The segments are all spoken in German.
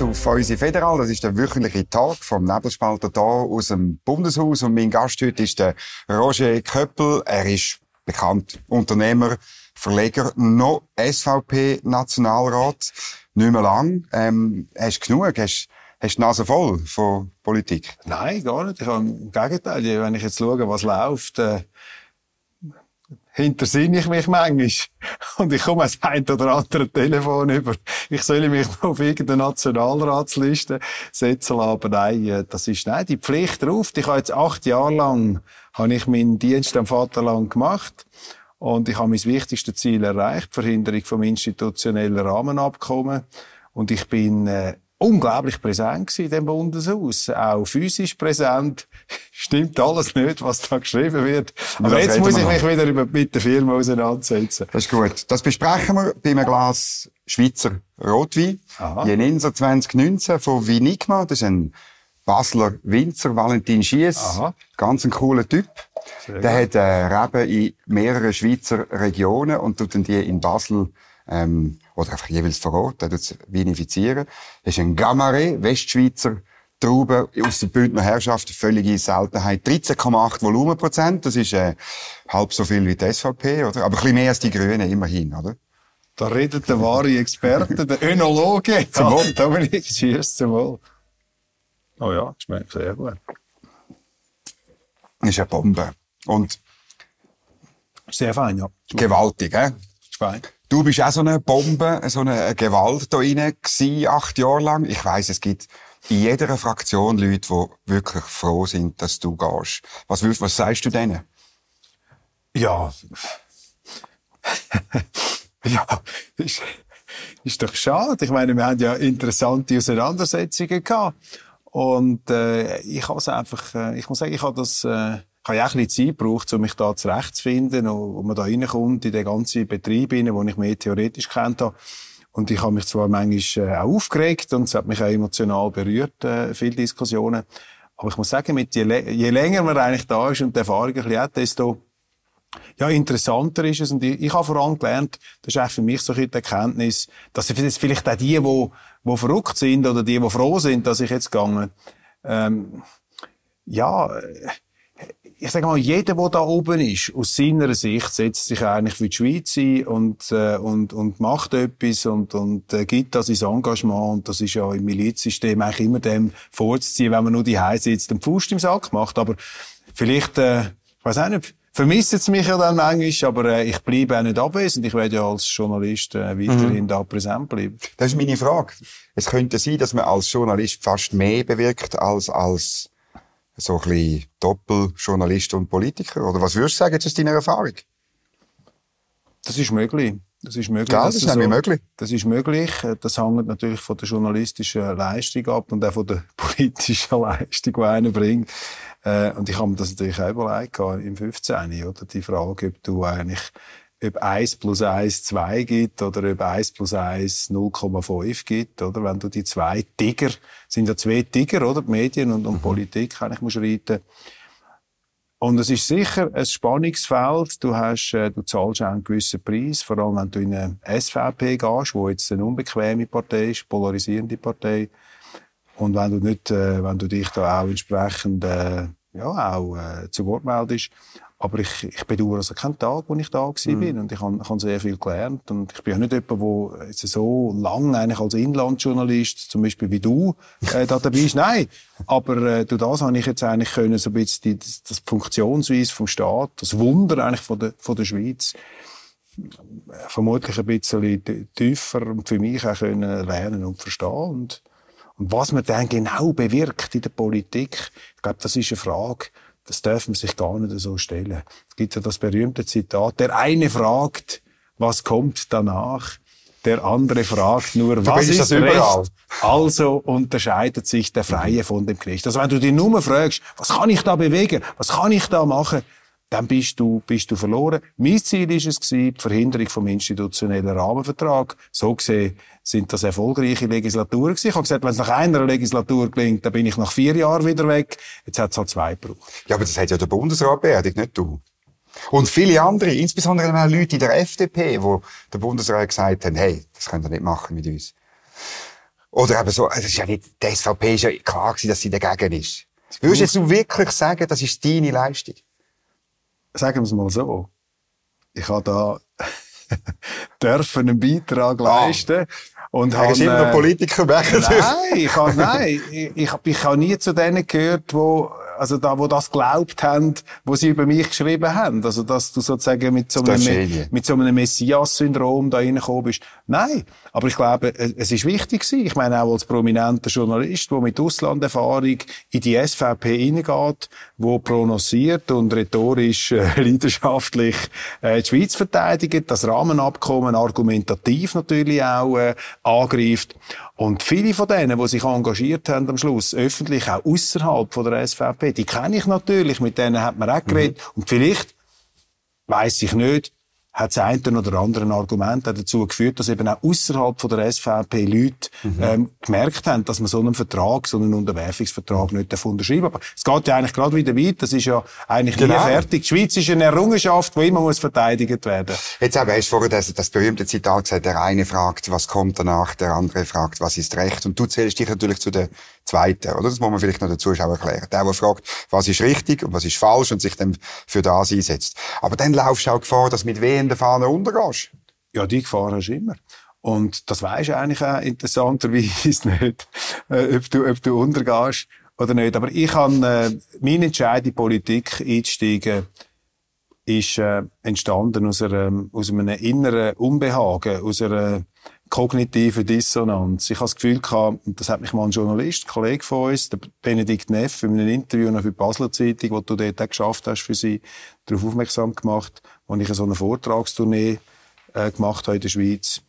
jetzt auf unsere Federal. Das ist der wöchentliche Tag vom Nebelspalter hier aus dem Bundeshaus. Und mein Gast heute ist der Roger Köppel. Er ist bekannt Unternehmer, Verleger, noch SVP-Nationalrat. Nicht mehr lang. Ähm, hast du genug? Hast, hast die Nase voll von Politik? Nein, gar nicht. Ich habe, Im Gegenteil, wenn ich jetzt schaue, was läuft, äh, hintersinne ich mich manchmal. Und ich komme als ein oder andere Telefon über. Ich soll mich auf irgendeine Nationalratsliste setzen lassen. Aber nein, äh, das ist nein, die Pflicht drauf. Ich habe jetzt acht Jahre lang, habe ich meinen Dienst am Vaterland gemacht. Und ich habe mein wichtigstes Ziel erreicht, Verhinderung vom institutionellen Rahmenabkommen. Und ich bin äh, unglaublich präsent in dem Bundeshaus. Auch physisch präsent. Stimmt alles nicht, was da geschrieben wird. Aber jetzt muss ich mich wieder mit der Firma auseinandersetzen. Das ist gut. Das besprechen wir bei einem Glas Schweizer Rotwein. Jeninser 2019 von Vinigma. Das ist ein Basler Winzer, Valentin Schiess. Ganz ein cooler Typ. Sehr der gut. hat äh, Reben in mehreren Schweizer Regionen und tut dann die in Basel ähm, oder einfach jeweils vor Ort, der tut vinifizieren. Das ist ein Gamare, Westschweizer Traube aus der Bündner Herrschaft, völlige Seltenheit. 13,8 Volumenprozent, das ist äh, halb so viel wie die SVP, oder? Aber ein bisschen mehr als die Grünen, immerhin, oder? Da redet der wahre Experte, der Önologe. Zum Wohl. Dominik Schiers, zum Wohl. Oh ja, schmeckt sehr gut. Das ist eine Bombe. Und sehr fein, ja. Gewaltig, hä? Fein. Du bist auch so eine Bombe, so eine Gewalt da rein gewesen, acht Jahre lang. Ich weiss, es gibt in jeder Fraktion Leute, die wirklich froh sind, dass du gehst. Was, was sagst du denen? Ja. ja, ist, ist doch schade. Ich meine, wir haben ja interessante Auseinandersetzungen gehabt. Und äh, ich habe einfach, äh, ich muss sagen, ich habe das... Äh, ich habe auch ein bisschen Zeit gebraucht, um mich da zurechtzufinden und, und man da reinkommt in den ganzen Betrieb rein, den ich mehr theoretisch kennt habe. Und ich habe mich zwar manchmal äh, auch aufgeregt und es hat mich auch emotional berührt, äh, viele Diskussionen. Aber ich muss sagen, mit je, je länger man eigentlich da ist und die Erfahrung ein bisschen hat, desto ja, interessanter ist es. Und ich, ich habe vor allem gelernt, das ist auch für mich so ein die Erkenntnis, dass es vielleicht auch die, die, die verrückt sind oder die, die froh sind, dass ich jetzt gegangen, ähm, ja, ich sage mal, jeder, der da oben ist, aus seiner Sicht setzt sich eigentlich für die Schweiz ein und, äh, und, und macht etwas und, und äh, gibt das ins Engagement. Und das ist ja im Milizsystem eigentlich immer dem vorzuziehen, wenn man nur die Hause sitzt und Fuß im Sack macht. Aber vielleicht, äh, ich weiß auch nicht, vermisst es mich ja dann manchmal, aber äh, ich bleibe auch nicht abwesend. Ich werde ja als Journalist äh, weiterhin mhm. da präsent bleiben. Das ist meine Frage. Es könnte sein, dass man als Journalist fast mehr bewirkt als als so ein bisschen Doppeljournalist und Politiker? Oder was würdest du sagen aus deiner Erfahrung? Das ist möglich. Das ist möglich. Klar, das ist so, möglich. Das ist möglich. Das hängt natürlich von der journalistischen Leistung ab und auch von der politischen Leistung, die einer bringt. Äh, und ich habe mir das natürlich auch überlegt, im 15. Oder? Die Frage, ob du eigentlich ob 1 plus 1 2 gibt oder ob 1 plus 1 0,5 gibt, oder? Wenn du die zwei Tiger, sind ja zwei Tiger, oder? Die Medien und, und mhm. Politik, eigentlich musst reiten. Und es ist sicher ein Spannungsfeld. Du hast, äh, du zahlst auch einen gewissen Preis, vor allem wenn du in eine SVP gehst, wo jetzt eine unbequeme Partei ist, polarisierende Partei. Und wenn du nicht, äh, wenn du dich da auch entsprechend, äh, ja, auch, äh, zu Wort meldest. Aber ich, ich bedauere also keinen Tag, wo ich da war mhm. bin. Und ich habe, ich habe sehr viel gelernt. Und ich bin ja nicht jemand, der jetzt so lange eigentlich als Inlandjournalist, zum Beispiel wie du, äh, da dabei ist. Nein. Aber, äh, durch das habe ich jetzt eigentlich können, so ein bisschen die, das, das Funktionsweise vom Staat, das Wunder eigentlich von der, von der Schweiz, vermutlich ein bisschen tiefer und für mich auch können lernen und verstehen. Und, und was man dann genau bewirkt in der Politik, ich glaube, das ist eine Frage, das darf man sich gar nicht so stellen. Es gibt ja das berühmte Zitat, der eine fragt, was kommt danach? Der andere fragt nur, du was ist recht? Also unterscheidet sich der Freie von dem Knecht. Also wenn du die Nummer fragst, was kann ich da bewegen? Was kann ich da machen? Dann bist du, bist du verloren. Mein Ziel ist es gewesen, die Verhinderung vom institutionellen Rahmenvertrag. So gesehen sind das erfolgreiche Legislaturen gewesen. Ich habe gesagt, wenn es nach einer Legislatur gelingt, dann bin ich nach vier Jahren wieder weg. Jetzt hat es halt zwei gebraucht. Ja, aber das hat ja der Bundesrat beerdigt, nicht du. Und viele andere, insbesondere auch Leute in der FDP, wo der Bundesrat gesagt haben, hey, das könnt ihr nicht machen mit uns. Oder eben so, es ist ja nicht, die SVP ist ja klar gewesen, dass sie dagegen ist. Würdest du wirklich sagen, das ist deine Leistung? Sagen wir es mal so. Ich habe da dürfen einen Beitrag ah. leisten. Und habe, immer noch Politiker machen. Nein, ich habe, nein, ich, ich, ich habe nie zu denen gehört, wo also da, wo das glaubt haben, wo sie über mich geschrieben haben. Also, dass du sozusagen mit so einem, mit so einem Messias-Syndrom da reingekommen bist. Nein. Aber ich glaube, es ist wichtig gewesen. Ich meine, auch als prominenter Journalist, der mit Auslanderfahrung in die SVP hineingeht, wo prononciert und rhetorisch äh, leidenschaftlich äh, die Schweiz verteidigt, das Rahmenabkommen argumentativ natürlich auch äh, angreift. Und viele von denen, die sich engagiert haben am Schluss, öffentlich, auch außerhalb von der SVP, die kenne ich natürlich, mit denen hat man auch geredet. Mhm. Und vielleicht, weiß ich nicht, hat das eine oder andere Argument dazu geführt, dass eben auch außerhalb von der SVP Leute mhm. ähm, gemerkt haben, dass man so einen Vertrag, so einen Unterwerfungsvertrag nicht unterschreiben Aber es geht ja eigentlich gerade wieder weit. Das ist ja eigentlich genau. nie fertig. Die Schweiz ist eine Errungenschaft, die immer muss verteidigt werden. Jetzt aber hast du vorher das, das berühmte Zitat gesagt, der eine fragt, was kommt danach, der andere fragt, was ist Recht. Und du zählst dich natürlich zu der Zweiten, oder? Das muss man vielleicht noch den Zuschauern erklären. Der, der fragt, was ist richtig und was ist falsch und sich dann für das einsetzt. Aber dann laufst du auch Gefahr, dass mit wehenden Fahnen untergehst. Ja, die Gefahr hast du immer. Und das weisst du eigentlich auch interessanterweise nicht, äh, ob, du, ob du untergehst oder nicht. Aber ich habe, äh, mein Entscheid in Politik einzusteigen, ist äh, entstanden aus, einer, aus einem inneren Unbehagen, aus einer kognitive Dissonanz. Ich habe das Gefühl gehabt, und das hat mich mal ein Journalist, ein Kollege von uns, der Benedikt Neff, in einem Interview noch für die Basler Zeitung, wo du dort auch geschafft hast für sie, darauf aufmerksam gemacht, wo ich so eine Vortragstournee äh, gemacht habe in der Schweiz,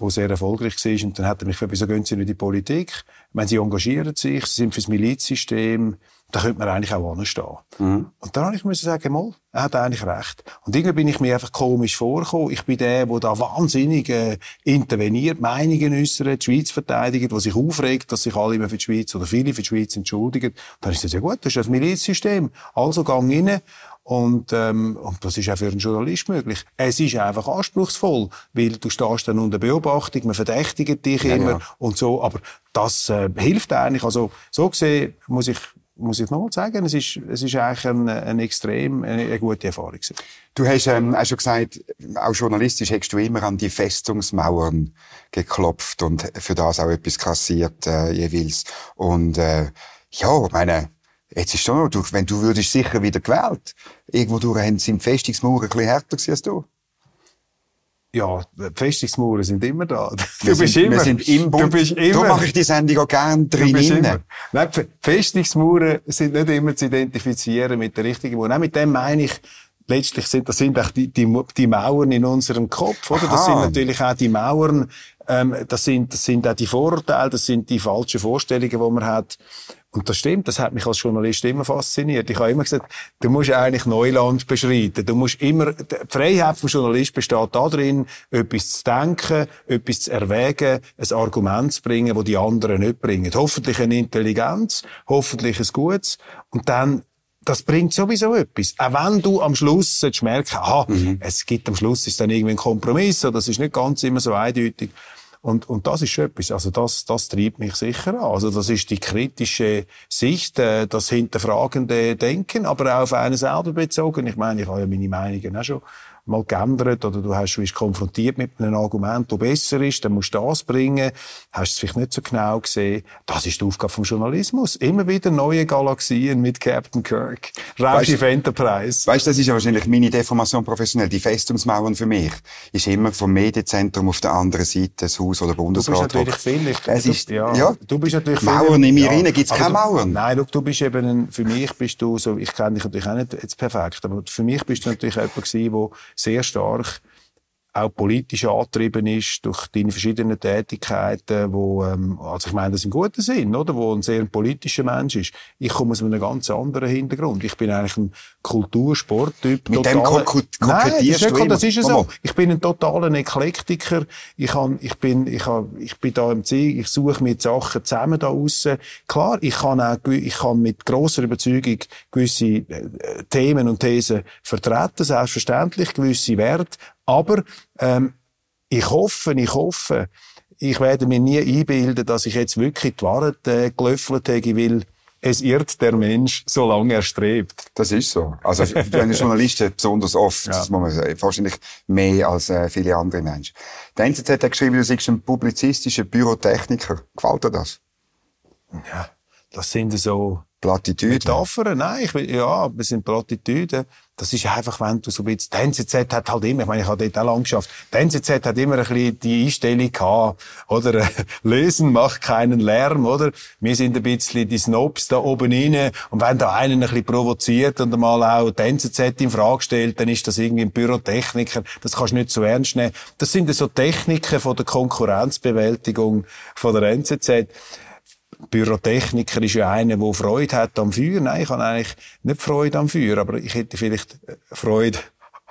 wo sehr erfolgreich war. Und dann hat er mich gefragt, wieso gehen Sie nicht in die Politik? Ich meine, Sie engagieren sich, Sie sind fürs Milizsystem, da könnte man eigentlich auch anstehen. Mhm. Und dann habe ich müssen sagen, mal, er hat eigentlich recht. Und irgendwie bin ich mir einfach komisch vorgekommen. Ich bin der, der da wahnsinnig äh, interveniert, Meinungen äußert, die Schweiz verteidigt, der sich aufregt, dass sich alle immer für die Schweiz oder viele für die Schweiz entschuldigen. Und dann ist das ja gut, das ist das Milizsystem. Also gang rein. Und, ähm, und das ist auch für einen Journalist möglich. Es ist einfach anspruchsvoll, weil du stehst dann unter Beobachtung, man verdächtigt dich ja, immer ja. und so. Aber das äh, hilft eigentlich. Also so gesehen muss ich muss ich nochmal sagen, es ist, es ist eigentlich ein, ein extrem, eine, eine gute Erfahrung gewesen. Du hast ähm, auch schon gesagt, auch journalistisch hast du immer an die Festungsmauern geklopft und für das auch etwas kassiert äh, jeweils. Und äh, ja, meine, jetzt ist schon noch, wenn du würdest sicher wieder gewählt. Irgendwo durch sind die Festungsmauern ein bisschen härter als du ja, die Festungsmauern sind immer da. Du bist sind, immer. Wir sind im Bund. Du bist immer. Da mache ich die Sendung auch gerne drin. Nein, die Festungsmauern sind nicht immer zu identifizieren mit der richtigen Mauer. Nein, mit dem meine ich, letztlich sind, das sind auch die, die, die Mauern in unserem Kopf, oder? Das sind natürlich auch die Mauern, ähm, das sind, das sind auch die Vorurteile, das sind die falschen Vorstellungen, die man hat. Und das stimmt, das hat mich als Journalist immer fasziniert. Ich habe immer gesagt, du musst eigentlich Neuland beschreiten. Du musst immer, die Freiheit vom Journalist besteht darin, etwas zu denken, etwas zu erwägen, ein Argument zu bringen, das die anderen nicht bringen. Hoffentlich eine Intelligenz, hoffentlich ein Gutes. Und dann das bringt sowieso etwas. Auch wenn du am Schluss merken, aha, mhm. es gibt am Schluss ist dann irgendwie ein Kompromiss, oder das ist nicht ganz immer so eindeutig. Und, und das ist etwas, also das, das treibt mich sicher an. Also das ist die kritische Sicht, äh, das hinterfragende Denken, aber auch auf einen selber bezogen. Ich meine, ich habe ja meine Meinungen auch schon mal geändert oder du hast, bist konfrontiert mit einem Argument, das besser ist, dann musst du das bringen, hast es vielleicht nicht so genau gesehen. Das ist die Aufgabe vom Journalismus. Immer wieder neue Galaxien mit Captain Kirk. Raumschiff Enterprise. Weißt du, das ist ja wahrscheinlich meine Deformation professionell. Die Festungsmauern für mich ist immer vom Medienzentrum auf der anderen Seite das Haus oder Bundesrat. Du bist natürlich viel. Es ist, ja, ja, Du bist natürlich Mauern in mir ja, rein, gibt's keine Mauern? Nein, look, du bist eben, ein, für mich bist du so, ich kenne dich natürlich auch nicht jetzt perfekt, aber für mich bist du natürlich jemand gewesen, der sehr stark auch politisch angetrieben ist durch deine verschiedenen Tätigkeiten, wo, ähm, also ich meine das im guten Sinn, oder, wo ein sehr politischer Mensch ist. Ich komme aus einem ganz anderen Hintergrund. Ich bin eigentlich ein Kultursporttyp. Mit dem kokettierst Nein, das ist, nicht, das ist ja so. Ich bin ein totaler Eklektiker. Ich, kann, ich, bin, ich, kann, ich bin da im Ziel, ich suche mir Sachen zusammen da aussen. Klar, ich kann auch, ich kann mit grosser Überzeugung gewisse äh, Themen und Thesen vertreten, selbstverständlich, gewisse Werte, aber ähm, ich hoffe, ich hoffe, ich werde mir nie einbilden, dass ich jetzt wirklich die Wahrheit äh, gelöffelt habe, weil es irrt der Mensch, solange er strebt. Das ist so. Also, wenn Journalisten besonders oft, ja. das muss man sagen, wahrscheinlich mehr als äh, viele andere Menschen. Der NZZ hat geschrieben, du seist ein publizistischer Bürotechniker. Gefällt dir das? Ja, das sind so Plattitüden? Metaphern, nein, ich ja, wir sind Plattitüden. Das ist einfach, wenn du so bisschen, die NZZ hat halt immer, ich meine, ich habe dort auch lang geschafft, die NZZ hat immer ein bisschen die Einstellung gehabt, oder, lesen macht keinen Lärm, oder? Wir sind ein bisschen die Snobs da oben rein, und wenn da einen ein bisschen provoziert und einmal auch die NZZ in Frage stellt, dann ist das irgendwie ein Pyrotechniker, das kannst du nicht so ernst nehmen. Das sind so Techniken von der Konkurrenzbewältigung von der NZZ. Pyrotechniker ist ja einer, der Freude hat am Feuer. Nein, ich habe eigentlich nicht Freude am Feuer, aber ich hätte vielleicht äh, Freude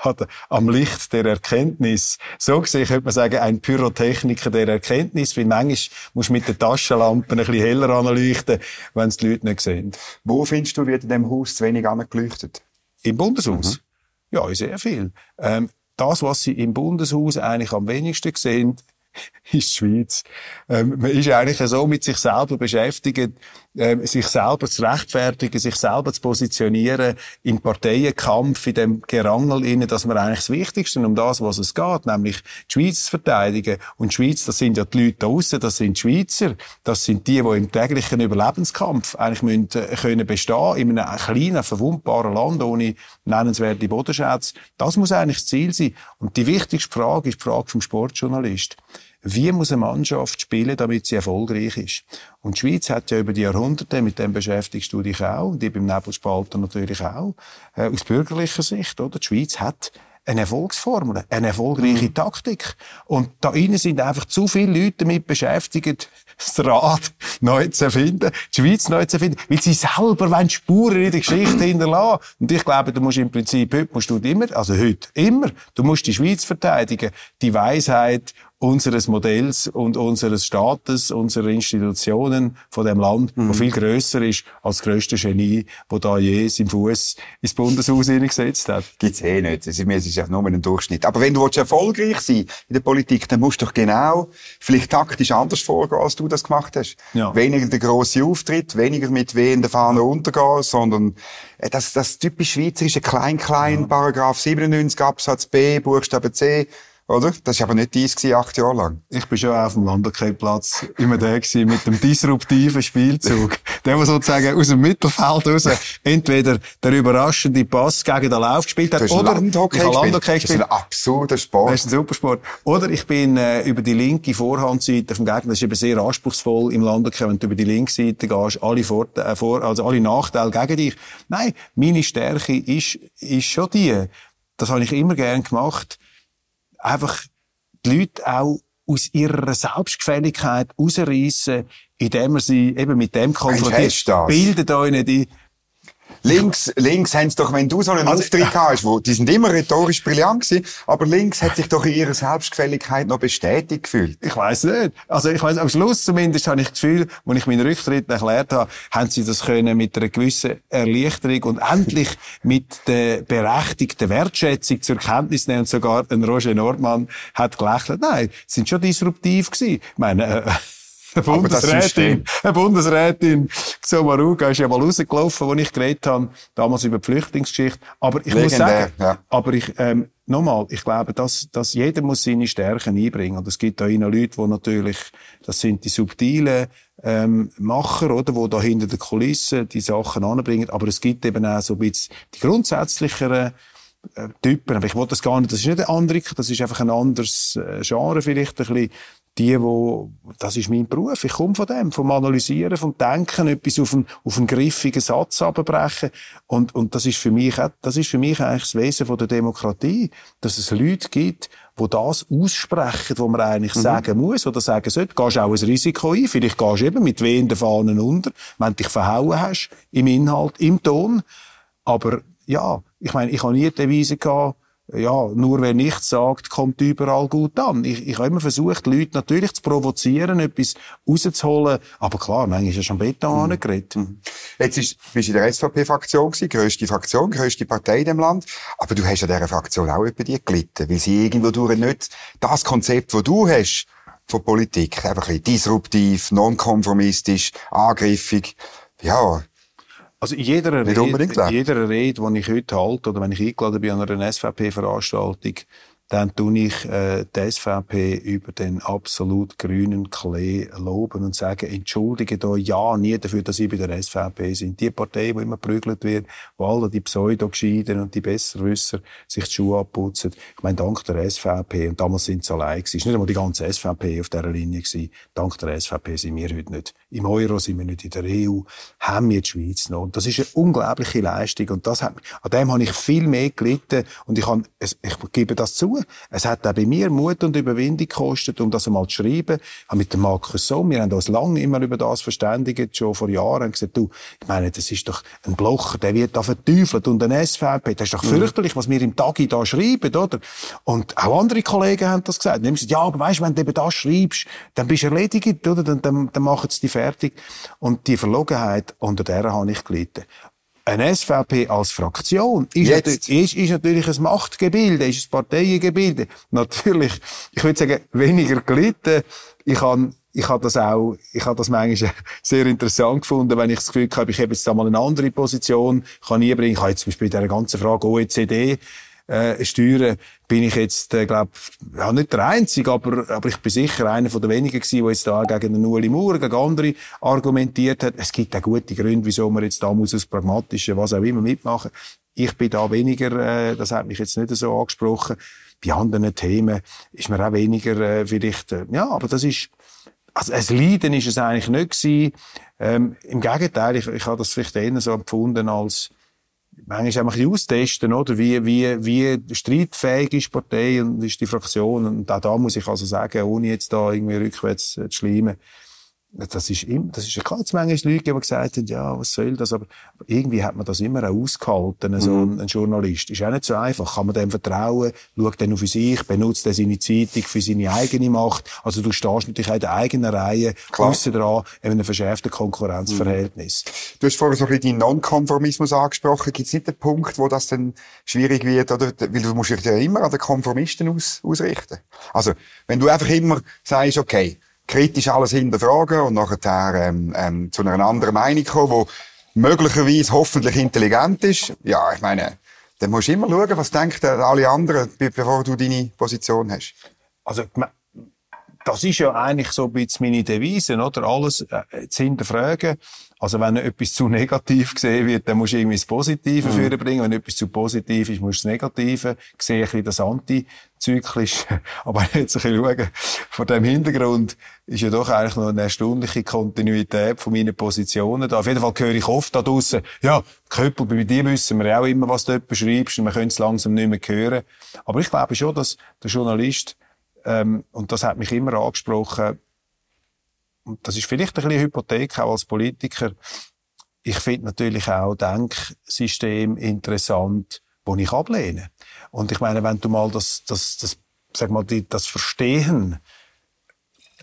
am Licht der Erkenntnis. So gesehen könnte man sagen, ein Pyrotechniker der Erkenntnis, weil manchmal musst du mit den Taschenlampen ein bisschen heller anleuchten, wenn es die Leute nicht sehen. Wo findest du, wird in diesem Haus zu wenig angeleuchtet? Im Bundeshaus? Mhm. Ja, sehr viel. Ähm, das, was sie im Bundeshaus eigentlich am wenigsten sehen, ist die Schweiz. Ähm, man ist eigentlich so mit sich selber beschäftigt, ähm, sich selber zu rechtfertigen, sich selber zu positionieren im Parteienkampf, in dem Gerangel innen, dass man eigentlich das Wichtigste um das, was es geht, nämlich die Schweiz zu verteidigen. Und die Schweiz, das sind ja die Leute da das sind die Schweizer, das sind die, die im täglichen Überlebenskampf eigentlich müssen, äh, können bestehen, in einem kleinen, verwundbaren Land ohne nennenswerte Bodenschätze. Das muss eigentlich das Ziel sein. Und die wichtigste Frage ist die Frage vom Sportjournalist. Wie muss eine Mannschaft spielen, damit sie erfolgreich ist? Und die Schweiz hat ja über die Jahrhunderte, mit dem beschäftigst du dich auch, und ich beim Nebelspalter natürlich auch, äh, aus bürgerlicher Sicht, oder? Die Schweiz hat eine Erfolgsformel, eine erfolgreiche mhm. Taktik. Und da innen sind einfach zu viele Leute damit beschäftigt, das Rad neu zu erfinden, die Schweiz neu zu erfinden, weil sie selber wollen Spuren in der Geschichte hinterlassen. Und ich glaube, du musst im Prinzip, heute musst du immer, also heute, immer, du musst die Schweiz verteidigen, die Weisheit unseres Modells und unseres Staates, unserer Institutionen von dem Land, mhm. wo viel größer ist als das grösste Genie, wo da je seinen Fuß ins Bundeshaus hineingesetzt hat. Gibt's eh nicht. Das ist ja nur ein Durchschnitt. Aber wenn du erfolgreich sein in der Politik, dann musst du doch genau vielleicht taktisch anders vorgehen, als du das gemacht hast. Ja. Weniger der grosse Auftritt, weniger mit wehen der Fahne untergehen, sondern äh, das, das typisch schweizerische Klein-Klein, ja. Paragraph 97 Absatz B, Buchstabe C, oder? Das war aber nicht dies acht Jahre lang. Ich bin schon auf dem Landerkehrplatz immer der mit dem disruptiven Spielzug. der, der sozusagen aus dem Mittelfeld raus entweder der überraschende Pass gegen den Lauf gespielt hat, oder Landhockey ich habe Landhockey gespielt. Das ist ein absurder Sport. Das ist ein super Sport. Oder ich bin äh, über die linke Vorhandseite vom Gegner, das ist eben sehr anspruchsvoll im Landhockey, wenn du über die linke Seite gehst, alle, Vor äh, Vor also alle Nachteile gegen dich. Nein, meine Stärke ist, ist schon die, das habe ich immer gern gemacht, einfach die Leute auch aus ihrer Selbstgefälligkeit rausreißen, indem man sie eben mit dem konfrontiert. Bildet euch nicht die Links, links haben sie doch, wenn du so einen also, Auftritt hast, wo, die sind immer rhetorisch brillant gewesen, aber links hat sich doch in ihrer Selbstgefälligkeit noch bestätigt gefühlt. Ich weiß nicht. Also ich weiß am Schluss zumindest habe ich das Gefühl, als ich meinen Rücktritt erklärt habe, haben sie das können mit einer gewissen Erleichterung und endlich mit der berechtigten Wertschätzung zur Kenntnis nehmen und sogar ein Roger Nordmann hat gelächelt. Nein, sind schon disruptiv gewesen. Ich meine, äh, eine Bundesrätin, eine Bundesrätin Xomaruga ist ja mal rausgelaufen, als ich geredet habe, damals über die Flüchtlingsgeschichte. Aber ich Legendär, muss sagen, ja. aber ich, ähm, nochmal, ich glaube, dass, dass jeder muss seine Stärken einbringen. Und es gibt da Leute, die natürlich, das sind die subtilen, ähm, Macher, oder, die da hinter der Kulisse die Sachen anbringen. Aber es gibt eben auch so ein bisschen die grundsätzlicheren, äh, Typen. Aber ich wollte das gar nicht, das ist nicht ein anderer, das ist einfach ein anderes äh, Genre vielleicht ein bisschen die, wo, das ist mein Beruf. Ich komme von dem, vom Analysieren, vom Denken, etwas auf einen, auf einen griffigen Satz abbrechen. Und, und das ist für mich, das ist für mich eigentlich das Wesen von der Demokratie. Dass es Leute gibt, die das aussprechen, wo man eigentlich mhm. sagen muss oder sagen sollte. Gehst auch ein Risiko ein. Vielleicht gehst du eben mit wehenden Fahnen unter, wenn du dich verhauen hast, im Inhalt, im Ton. Aber, ja, ich meine, ich habe nie die Devise gehabt, ja, nur wer nichts sagt, kommt überall gut an. Ich, ich habe immer versucht, die Leute natürlich zu provozieren, etwas rauszuholen. Aber klar, manchmal ist ja schon Beton mhm. geredet. Mhm. Jetzt ist, bist du in der SVP-Fraktion gewesen, grösste Fraktion, grösste Partei in dem Land. Aber du hast ja dieser Fraktion auch über die gelitten, weil sie irgendwo durch nicht das Konzept, das du hast, von Politik? Einfach ein bisschen disruptiv, nonkonformistisch, angriffig. Ja. Also in jeder Rede, jeder Rede, die ich heute halte, oder wenn ich eingeladen bin an einer SVP-Veranstaltung, dann tue ich äh, die SVP über den absolut grünen Klee loben und sage, entschuldige da ja nie dafür, dass sie bei der SVP sind. Die Partei, die immer prügelt wird, wo alle die Pseudo-Gescheiden und die Besserwisser sich die Schuhe abputzen. Ich meine, dank der SVP, und damals sind sie allein gewesen, ist nicht einmal die ganze SVP auf dieser Linie gewesen, dank der SVP sind wir heute nicht im Euro, sind wir nicht in der EU, haben wir die Schweiz noch. Und das ist eine unglaubliche Leistung und das hat, an dem habe ich viel mehr gelitten und ich, habe, ich gebe das zu, es hat auch bei mir Mut und Überwindung gekostet, um das einmal zu schreiben. Ich habe mit dem Markus Somm, wir haben uns lange immer über das verständigt, schon vor Jahren, und gesagt, du, ich meine, das ist doch ein Blocher, der wird da verteufelt und ein SVP, das ist doch mhm. fürchterlich, was wir im Tagi da schreiben, oder? Und auch andere Kollegen haben das gesagt. Die haben gesagt, ja, aber weißt, wenn du eben das schreibst, dann bist du erledigt, oder? Dann, dann, dann machen sie dich fertig. Und die Verlogenheit, unter der habe ich gelitten eine SVP als Fraktion ist, natürlich, ist, ist natürlich ein Machtgebilde, ist ein Parteiengebilde. Natürlich, ich würde sagen, weniger gelitten. Ich habe ich habe das auch, ich habe das manchmal sehr interessant gefunden, wenn ich das Gefühl habe, ich habe jetzt da mal eine andere Position, kann ich bringen. Ich habe jetzt zum Beispiel bei dieser ganzen Frage OECD, äh, Steuern bin ich jetzt, äh, glaube ja, nicht der Einzige, aber, aber ich bin sicher einer von den wenigen gewesen, der jetzt da gegen den Ueli Maurer, gegen andere argumentiert hat. Es gibt auch gute Gründe, wieso man jetzt da muss aus pragmatischen, was auch immer mitmachen. Ich bin da weniger, äh, das hat mich jetzt nicht so angesprochen. Bei anderen Themen ist man auch weniger äh, vielleicht, äh, ja, aber das ist, also ein Leiden ist es eigentlich nicht gewesen. Ähm, Im Gegenteil, ich, ich habe das vielleicht eher so empfunden als, manchmal einfach austesten, oder? Wie, wie, wie streitfähig ist die Partei und ist die Fraktion. Und auch da muss ich also sagen, ohne jetzt da irgendwie rückwärts zu schleimen, das ist immer, das ist ja klar, dass manchmal Leute, die gesagt haben, ja, was soll das? Aber irgendwie hat man das immer auch ausgehalten, mhm. so ein, ein, Journalist. Ist auch nicht so einfach. Kann man dem vertrauen? Schaut er nur für sich? Benutzt er seine Zeitung für seine eigene Macht? Also du stehst natürlich auch in der eigenen Reihe, aussen dran, in einem verschärften Konkurrenzverhältnis. Mhm. Du hast vorhin so ein bisschen den Nonkonformismus angesprochen. Gibt es nicht den Punkt, wo das dann schwierig wird, oder? Weil du musst dich ja immer an den Konformisten aus, ausrichten. Also, wenn du einfach immer sagst, okay, kritisch alles hinterfragen und nachher ähm, ähm, zu einer anderen Meinung kommen, die möglicherweise hoffentlich intelligent ist. Ja, ich meine, dann musst du immer schauen, was denken alle anderen, bevor du deine Position hast. Also, das ist ja eigentlich so ein bisschen meine Devise, oder? Alles äh, zu hinterfragen. Also wenn etwas zu negativ gesehen wird, dann musst du irgendwie das Positive mhm. bringen. Wenn etwas zu positiv ist, musst du das Negative sehen, ein bisschen das Antizyklisch. Aber jetzt ein bisschen schauen. Vor dem Hintergrund ist ja doch eigentlich noch eine erstaunliche Kontinuität von meinen Positionen da. Auf jeden Fall höre ich oft da draussen, ja, Köppel, bei dir wissen wir auch immer, was du beschreibst und wir können es langsam nicht mehr hören. Aber ich glaube schon, dass der Journalist ähm, und das hat mich immer angesprochen. Und das ist vielleicht ein bisschen Hypothek auch als Politiker. Ich finde natürlich auch Denksystem interessant, wo ich ablehne. Und ich meine, wenn du mal das, das, das, sag mal, die, das Verstehen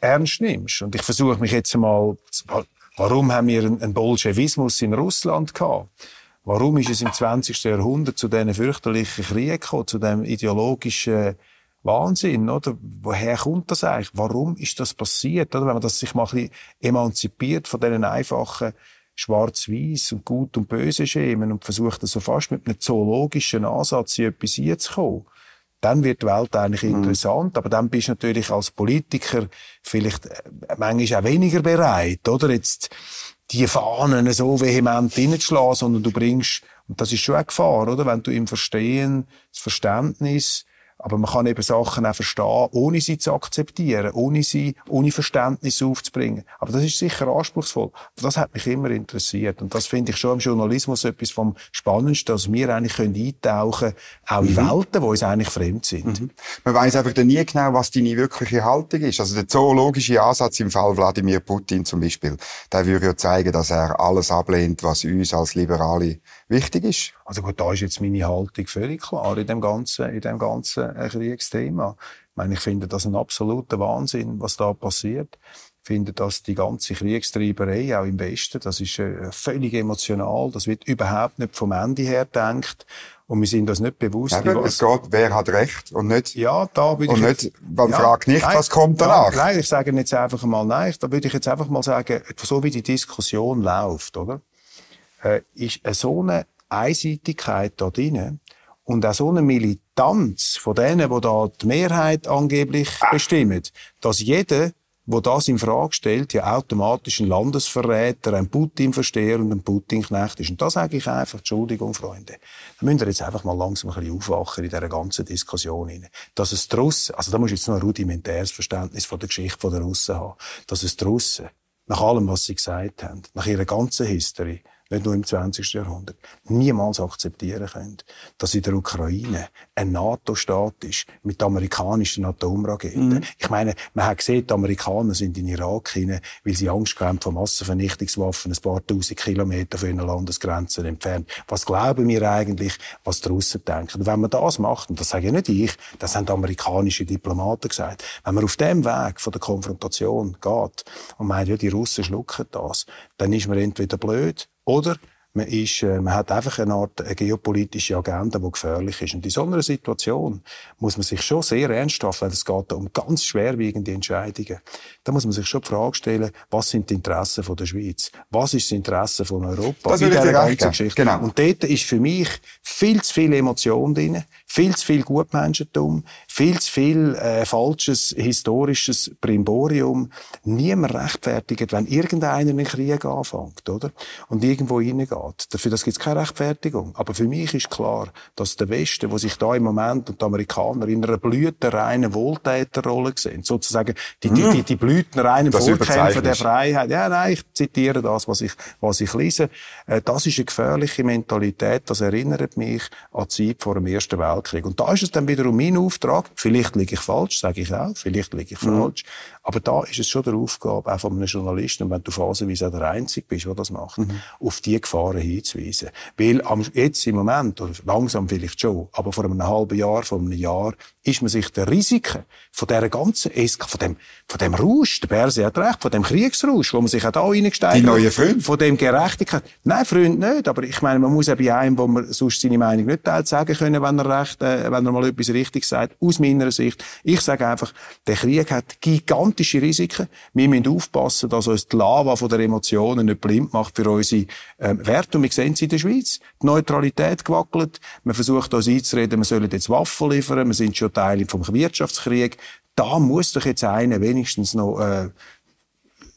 ernst nimmst, und ich versuche mich jetzt mal, warum haben wir einen Bolschewismus in Russland gehabt? Warum ist es im 20. Jahrhundert zu diesen fürchterlichen Kriegen gekommen, zu dem ideologischen Wahnsinn, oder? Woher kommt das eigentlich? Warum ist das passiert, oder? Wenn man das sich mal ein bisschen emanzipiert von diesen einfachen schwarz-weiß und gut und böse Schemen und versucht so fast mit einem zoologischen Ansatz in etwas hinzukommen, dann wird die Welt eigentlich mhm. interessant. Aber dann bist du natürlich als Politiker vielleicht äh, manchmal auch weniger bereit, oder? Jetzt die Fahnen so vehement hineinzuschlagen, sondern du bringst, und das ist schon eine Gefahr, oder? Wenn du im Verstehen, das Verständnis, aber man kann eben Sachen auch verstehen, ohne sie zu akzeptieren, ohne sie, ohne Verständnis aufzubringen. Aber das ist sicher anspruchsvoll. Das hat mich immer interessiert. Und das finde ich schon im Journalismus etwas vom Spannendsten, dass wir eigentlich können eintauchen können, auch in mhm. Welten, die uns eigentlich fremd sind. Mhm. Man weiß einfach nie genau, was deine wirkliche Haltung ist. Also der zoologische Ansatz im Fall Wladimir Putin zum Beispiel, der würde ja zeigen, dass er alles ablehnt, was uns als Liberale wichtig ist. Also gut, da ist jetzt meine Haltung völlig klar in dem ganzen, in dem ganzen äh, Kriegsthema. Ich meine, ich finde das ein absoluter Wahnsinn, was da passiert. Ich finde, dass die ganze Kriegstreiberei, auch im Westen, das ist äh, völlig emotional. Das wird überhaupt nicht vom Ende her gedacht. Und wir sind uns nicht bewusst. Eben, es geht, wer hat Recht und nicht, ja, da und nicht, jetzt, man ja, fragt nicht, nein, was kommt danach. Nein, ich sage jetzt einfach mal nein. Da würde ich jetzt einfach mal sagen, so wie die Diskussion läuft, oder? Äh, ist so eine Einseitigkeit da drin und auch so eine Militanz von denen, die da die Mehrheit angeblich bestimmen, dass jeder wo das in Frage stellt, ja automatisch ein Landesverräter, ein Putin-Versteher und ein Putin-Knecht ist. Und da sage ich einfach, Entschuldigung, Freunde, da müsst ihr jetzt einfach mal langsam ein bisschen aufwachen in dieser ganzen Diskussion. Dass es die Russen, also da muss ich jetzt noch ein rudimentäres Verständnis von der Geschichte der Russen haben, dass es die Russen, nach allem, was sie gesagt haben, nach ihrer ganzen History, nicht nur im 20. Jahrhundert, niemals akzeptieren können, dass in der Ukraine ein NATO-Staat ist mit amerikanischen Atomraketen. Mhm. Ich meine, man hat gesehen, die Amerikaner sind in Irak hinein, weil sie Angst haben vor Massenvernichtungswaffen ein paar tausend Kilometer von ihren Landesgrenzen entfernt. Was glauben wir eigentlich, was die Russen denken? Und wenn man das macht, und das sage ja nicht ich, das haben amerikanische Diplomaten gesagt, wenn man auf dem Weg von der Konfrontation geht und meint, ja, die Russen schlucken das, dann ist man entweder blöd oder man, ist, äh, man hat einfach eine Art eine geopolitische Agenda, die gefährlich ist. Und in so einer Situation muss man sich schon sehr ernsthaft, weil es geht um ganz schwerwiegende Entscheidungen, da muss man sich schon die Frage stellen, was sind die Interessen von der Schweiz? Was ist das Interesse von Europa? Das in dieser ganzen Geschichte. Genau. Und dort ist für mich viel zu viel Emotion drin, viel zu viel Gutmenschentum, viel zu viel äh, falsches historisches Brimborium. Niemand rechtfertigt, wenn irgendeiner einen Krieg anfängt, oder? Und irgendwo reingeht. Dafür das gibt es keine Rechtfertigung. Aber für mich ist klar, dass der Westen, wo sich da im Moment und die Amerikaner in einer blütenreinen Wohltäterrolle sehen, sozusagen die, die, die, die blütenreinen Vorkämpfer der Freiheit. Ja, nein, ich zitiere das, was ich, was ich lese. Äh, das ist eine gefährliche Mentalität. Das erinnert mich an die Zeit vor dem Ersten Weltkrieg. Und da ist es dann wiederum mein Auftrag. Vielleicht liege ich falsch, sage ich auch. Vielleicht liege ich mhm. falsch. Aber da ist es schon der Aufgabe auch von einem Journalisten, und wenn du phasenweise auch der Einzige bist, der das macht, mhm. auf die Gefahren hinzuweisen. Weil am, jetzt im Moment, oder langsam vielleicht schon, aber vor einem halben Jahr, vor einem Jahr, ist man sich der Risiken von dieser ganzen Esk von dem, von dem Rausch, der Berse hat recht, von dem Kriegsrausch, wo man sich auch da reingesteigert Die neuen Freunde? Von dem Gerechtigkeit. Nein, Freund nicht, aber ich meine, man muss bei einem, wo man sonst seine Meinung nicht teilt, sagen können, wenn er recht, äh, wenn er mal etwas richtig sagt, aus meiner Sicht. Ich sage einfach, der Krieg hat gigantische Risiken. Wir müssen aufpassen, dass uns die Lava von der Emotionen nicht blind macht für unsere ähm, Werte. Und wir sehen es in der Schweiz. Die Neutralität gewackelt. Man versucht uns einzureden, wir sollen jetzt Waffen liefern. Wir sind schon Teil vom Wirtschaftskrieg. Da muss doch jetzt einer wenigstens noch äh,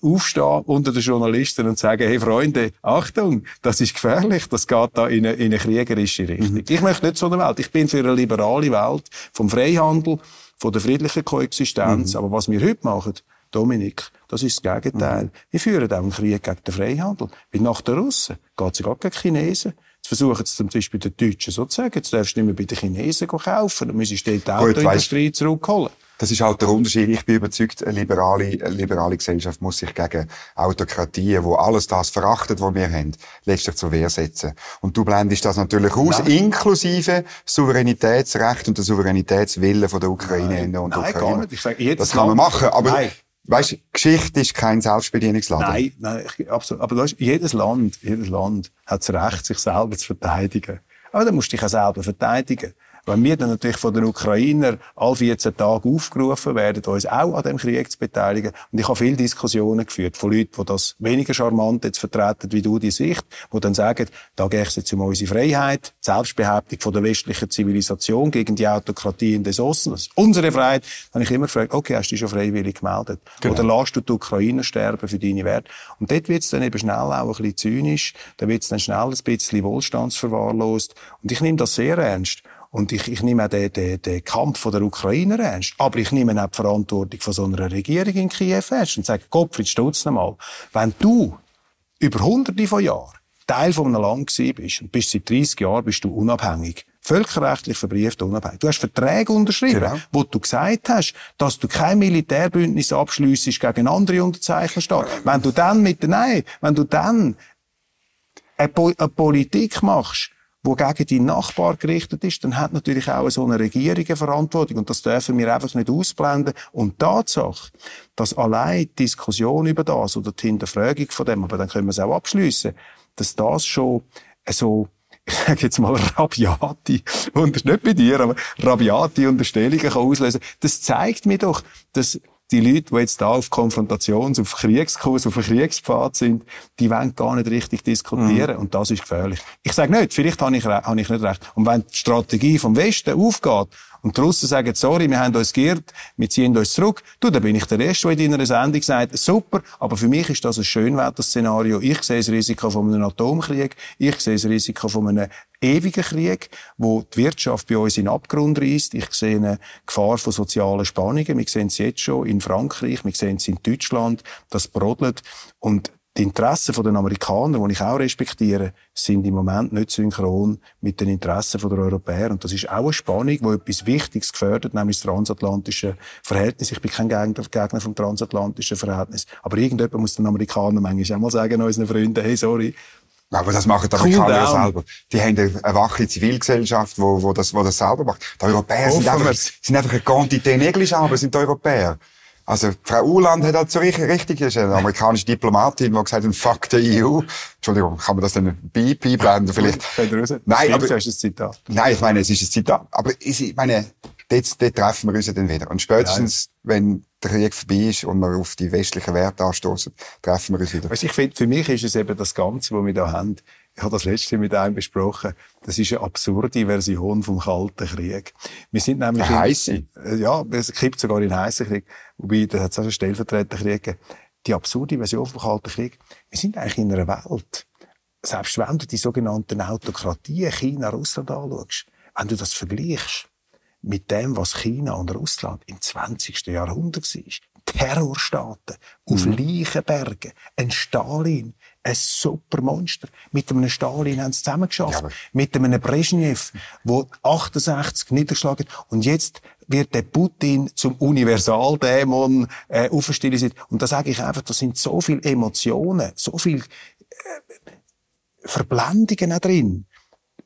aufstehen unter den Journalisten und sagen, hey Freunde, Achtung, das ist gefährlich, das geht da in eine, in eine kriegerische Richtung. Mhm. Ich möchte nicht so eine Welt. Ich bin für eine liberale Welt, vom Freihandel, von der friedlichen Koexistenz. Mhm. Aber was wir heute machen, Dominik, das ist das Gegenteil. Mhm. Wir führen auch einen Krieg gegen den Freihandel. Weil nach den Russen geht es gar gegen Chinesen. Jetzt versuchen es zum Beispiel den Deutschen so zu sagen, jetzt darfst du nicht mehr bei den Chinesen kaufen, dann müsstest du die Autoindustrie zurückholen. Das ist halt der Unterschied. Ich bin überzeugt, eine liberale, eine liberale Gesellschaft muss sich gegen Autokratien, wo alles das verachtet, was wir haben, letztlich zur Wehr setzen. Und du blendest das natürlich aus, Nein. inklusive Souveränitätsrecht und der Souveränitätswille von der Ukraine und der Nein, Ukraine. Gar nicht. Ich sage, das kann man machen, aber Nein. Weißt, Geschichte ist kein Selbstbedienungsladen. Nein, nein, absolut. Aber weißt, jedes Land, jedes Land hat das Recht, sich selber zu verteidigen. Aber dann musst du dich auch selber verteidigen. Wenn wir dann natürlich von den Ukrainern alle 14 Tage aufgerufen werden, uns auch an dem Krieg zu beteiligen. Und ich habe viele Diskussionen geführt von Leuten, die das weniger charmant jetzt vertreten wie du die Sicht, die dann sagen, da geht es jetzt um unsere Freiheit, die Selbstbehauptung von der westlichen Zivilisation gegen die Autokratie in des Ostens. Unsere Freiheit. Dann habe ich immer gefragt, okay, hast du dich schon freiwillig gemeldet? Genau. Oder lässt du die Ukrainer sterben für deine Werte? Und dort wird es dann eben schnell auch ein bisschen zynisch, da wird es dann schnell ein bisschen wohlstandsverwahrlost. Und ich nehme das sehr ernst. Und ich, ich nehme auch den, den, den Kampf der Ukrainer ernst. Aber ich nehme auch die Verantwortung von so einer Regierung in Kiew ernst und sage, Gottfried Stutz nochmal, wenn du über hunderte von Jahren Teil von einem Land bist und bist seit 30 Jahren bist du unabhängig, völkerrechtlich verbrieft unabhängig. Du hast Verträge unterschrieben, genau. wo du gesagt hast, dass du kein Militärbündnis abschliessest gegen andere Unterzeichnerstaaten. Wenn du dann mit, nein, wenn du dann eine, po eine Politik machst, wo gegen die Nachbar gerichtet ist, dann hat natürlich auch so eine Regierung eine Verantwortung. Und das dürfen wir einfach nicht ausblenden. Und die Tatsache, dass allein die Diskussion über das oder die Hinterfragung von dem, aber dann können wir es auch abschliessen, dass das schon so ich sage jetzt mal, rabiate, und nicht bei dir, aber rabiate Unterstellungen kann auslösen. Das zeigt mir doch, dass die Leute, die jetzt da auf Konfrontations-, auf Kriegskurs, auf Kriegspfad sind, die wollen gar nicht richtig diskutieren. Mhm. Und das ist gefährlich. Ich sage nicht, vielleicht habe ich, habe ich nicht recht. Und wenn die Strategie vom Westen aufgeht und die Russen sagen, sorry, wir haben uns geirrt, wir ziehen uns zurück. Du, dann bin ich der Erste, der in deiner Sendung sagt, super, aber für mich ist das ein Schönwetterszenario. Ich sehe das Risiko von einem Atomkrieg, ich sehe das Risiko von einem ewigen Krieg, wo die Wirtschaft bei uns in den Abgrund reißt. Ich sehe eine Gefahr von sozialen Spannungen. Wir sehen es jetzt schon in Frankreich, wir sehen es in Deutschland, das brodelt. Und die Interessen der Amerikaner, die ich auch respektiere, sind im Moment nicht synchron mit den Interessen der Europäer. Und das ist auch eine Spannung, die etwas Wichtiges gefördert, nämlich das transatlantische Verhältnis. Ich bin kein Gegner, vom transatlantischen Verhältnis. Aber irgendjemand muss den Amerikanern manchmal auch mal sagen, unseren Freunden, hey, sorry, aber das machen die Amerikaner ja selber. Die haben eine wache Zivilgesellschaft, wo, wo, das, wo das selber macht. Die Europäer sind einfach, sind einfach eine Quantität Negligeable, sind die Europäer. Also, Frau Urland hat halt so richtig, richtig, ist eine amerikanische Diplomatin, die gesagt hat, fuck the EU. Entschuldigung, kann man das dann beiblenden vielleicht? Nein, aber, ist ein Zitat. Nein, ich meine, es ist ein Zitat. Aber ich meine, dort, dort treffen wir uns dann wieder. Und spätestens, ja. wenn der Krieg vorbei ist und wir auf die westlichen Werte anstoßen, treffen wir uns wieder. Weißt, ich finde, für mich ist es eben das Ganze, was wir da haben. Ich habe das letzte mit einem besprochen. Das ist eine absurde Version vom Kalten Krieg. Wir sind nämlich... Ein heiße? Äh, ja, es kippt sogar in heißen Krieg. Wobei, da hat es auch einen Stellvertreterkrieg gegeben. Die absurde Version vom Kalten Krieg. Wir sind eigentlich in einer Welt, selbst wenn du die sogenannten Autokratien China, Russland anschaust, wenn du das vergleichst, mit dem, was China und Russland im 20. Jahrhundert war. Terrorstaaten auf mhm. Leichenbergen, ein Stalin, ein super Monster. Mit einem Stalin haben sie zusammengeschafft. Ja, mit einem Brezhnev, der 68 niedergeschlagen Und jetzt wird der Putin zum Universaldämon äh, aufstilisiert. Und da sage ich einfach, da sind so viele Emotionen, so viele äh, Verblendungen drin.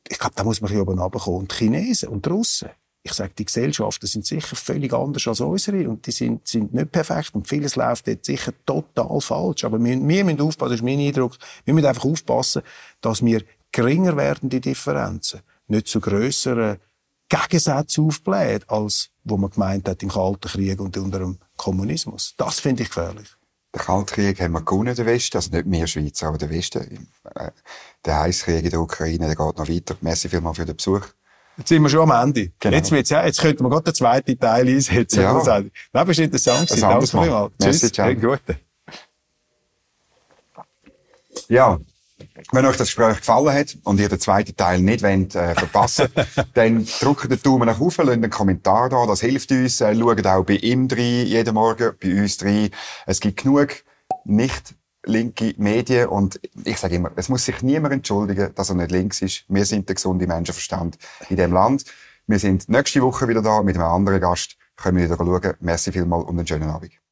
Ich glaube, da muss man hier oben runterkommen. Und die Chinesen und die Russen, ich sage, die Gesellschaften sind sicher völlig anders als unsere und die sind, sind nicht perfekt und vieles läuft dort sicher total falsch. Aber wir, wir müssen aufpassen, das ist mein Eindruck, wir müssen einfach aufpassen, dass wir geringer werden, die Differenzen, nicht zu grösseren Gegensätzen aufblähen, als wo man gemeint hat im Kalten Krieg und unter dem Kommunismus. Das finde ich gefährlich. Den Kalten Krieg haben wir gewonnen, der Westen, also nicht wir Schweizer, aber der Westen. Äh, der Heißkrieg in der Ukraine, der geht noch weiter. Merci vielmals für den Besuch. Jetzt sind wir schon am Ende. Genau. Jetzt wird's ja, jetzt könnten wir gerade den zweiten Teil einsetzen. Ja. Das ist interessant. Das Danke vielmals. Tschüss. Hey. Ja. Wenn euch das Gespräch gefallen hat und ihr den zweiten Teil nicht wollt, äh, verpassen dann drückt den Daumen nach oben, lasst einen Kommentar da, das hilft uns. Äh, schaut auch bei ihm rein, jeden Morgen, bei uns rein. Es gibt genug nicht linke Medien und ich sage immer, es muss sich niemand entschuldigen, dass er nicht links ist. Wir sind der gesunde Menschenverstand in dem Land. Wir sind nächste Woche wieder da mit einem anderen Gast. Können wir wieder schauen. Merci vielmals und einen schönen Abend.